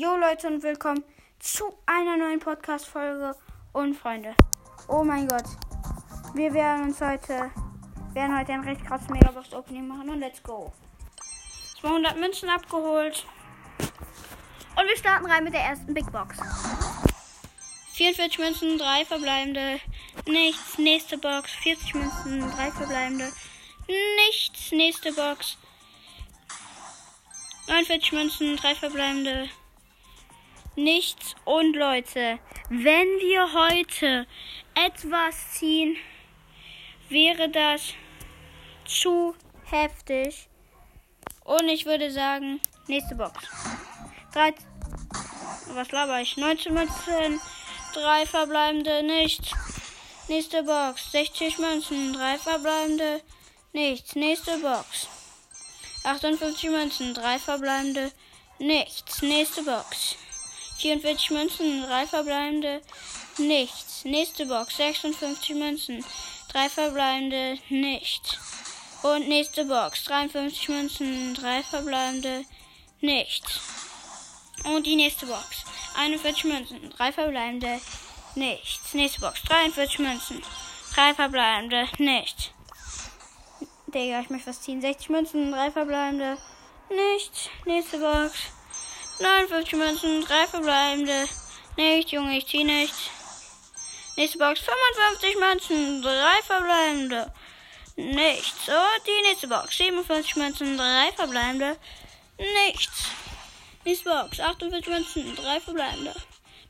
Jo Leute und willkommen zu einer neuen Podcast-Folge und Freunde. Oh mein Gott. Wir werden uns heute, werden heute ein recht krasses Megabox Opening machen und let's go. 200 Münzen abgeholt. Und wir starten rein mit der ersten Big Box. 44 Münzen, 3 verbleibende, nichts. Nächste Box, 40 Münzen, 3 verbleibende, nichts. Nächste Box, 49 Münzen, 3 verbleibende, nichts. Und Leute, wenn wir heute etwas ziehen, wäre das zu heftig. Und ich würde sagen, nächste Box. 13, was laber ich? 19 Münzen, 3 verbleibende, nichts. Nächste Box. 60 Münzen, 3 verbleibende, nichts. Nächste Box. 58 Münzen, 3 verbleibende, nichts. Nächste Box. 44 Münzen, 3 verbleibende, nichts. Nächste Box. 56 Münzen, 3 verbleibende, nichts. Und nächste Box. 53 Münzen, 3 verbleibende, nichts. Und die nächste Box. 41 Münzen, 3 verbleibende, nichts. Nächste Box. 43 Münzen, 3 verbleibende, nichts. Digga, ich möchte was ziehen. 60 Münzen, 3 verbleibende, nichts. Nächste Box. 59 Münzen, 3 verbleibende, nichts. Junge, ich ziehe nichts. Nächste Box. 55 Münzen, 3 verbleibende, nichts. Und die nächste Box. 57 Münzen, 3 verbleibende, nichts. Nächste Box. 48 Münzen, 3 verbleibende,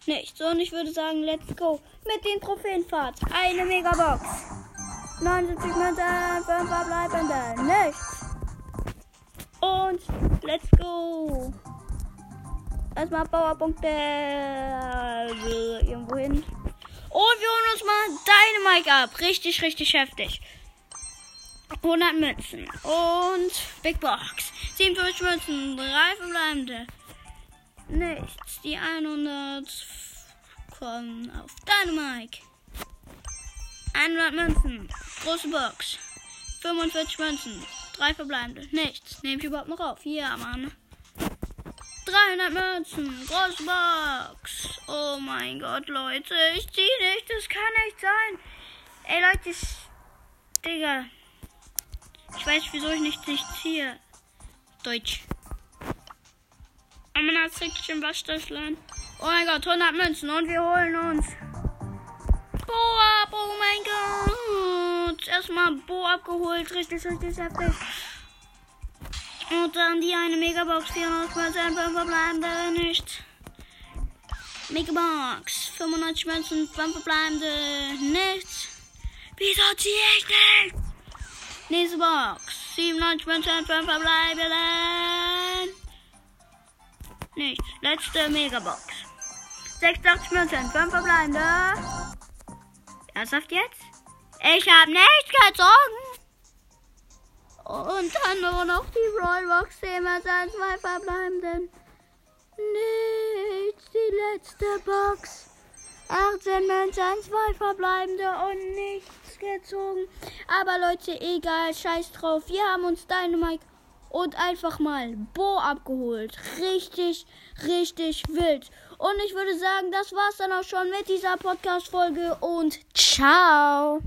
nichts. Und ich würde sagen, let's go mit den Trophäenfahrt. Eine Megabox. 79 Münzen, 5 verbleibende, nichts. Und let's go. Erstmal Powerpunkte äh, irgendwo hin. Und wir holen uns mal Dynamite ab. Richtig, richtig heftig. 100 Münzen. Und Big Box. 47 Münzen. 3 verbleibende. Nichts. Die 100 kommen auf Dynamite. 100 Münzen. Große Box. 45 Münzen. 3 verbleibende. Nichts. Nehme ich überhaupt noch auf? Ja, Mann. 300 Münzen. Große Box. Oh mein Gott, Leute. Ich ziehe nicht. Das kann nicht sein. Ey, Leute, ich. Digga. Ich weiß, wieso ich nicht, nicht ziehe. Deutsch. Hat Fiction Waschtäschlein. Oh mein Gott, 100 Münzen. Und wir holen uns. Bo ab. Oh mein Gott. Erstmal Bo abgeholt. Richtig, richtig heftig. Und dann die eine Megabox, 400 Münzen, 5 verbleibende, nichts. Megabox, 95 Münzen, 5 verbleibende, nichts. Wieso ziehe ich nicht? Nächste Box, 97 Münzen, 5 verbleibende, nichts. Letzte Megabox. 86 Münzen, 5 verbleibende. Ernsthaft jetzt? Ich hab nichts gezogen. Und dann nur noch die Rollbox, immer sind zwei verbleibenden. Nichts, die letzte Box. 18 Münzen, zwei verbleibende und nichts gezogen. Aber Leute, egal, scheiß drauf. Wir haben uns Dynamite und einfach mal Bo abgeholt. Richtig, richtig wild. Und ich würde sagen, das war's dann auch schon mit dieser Podcast-Folge und ciao.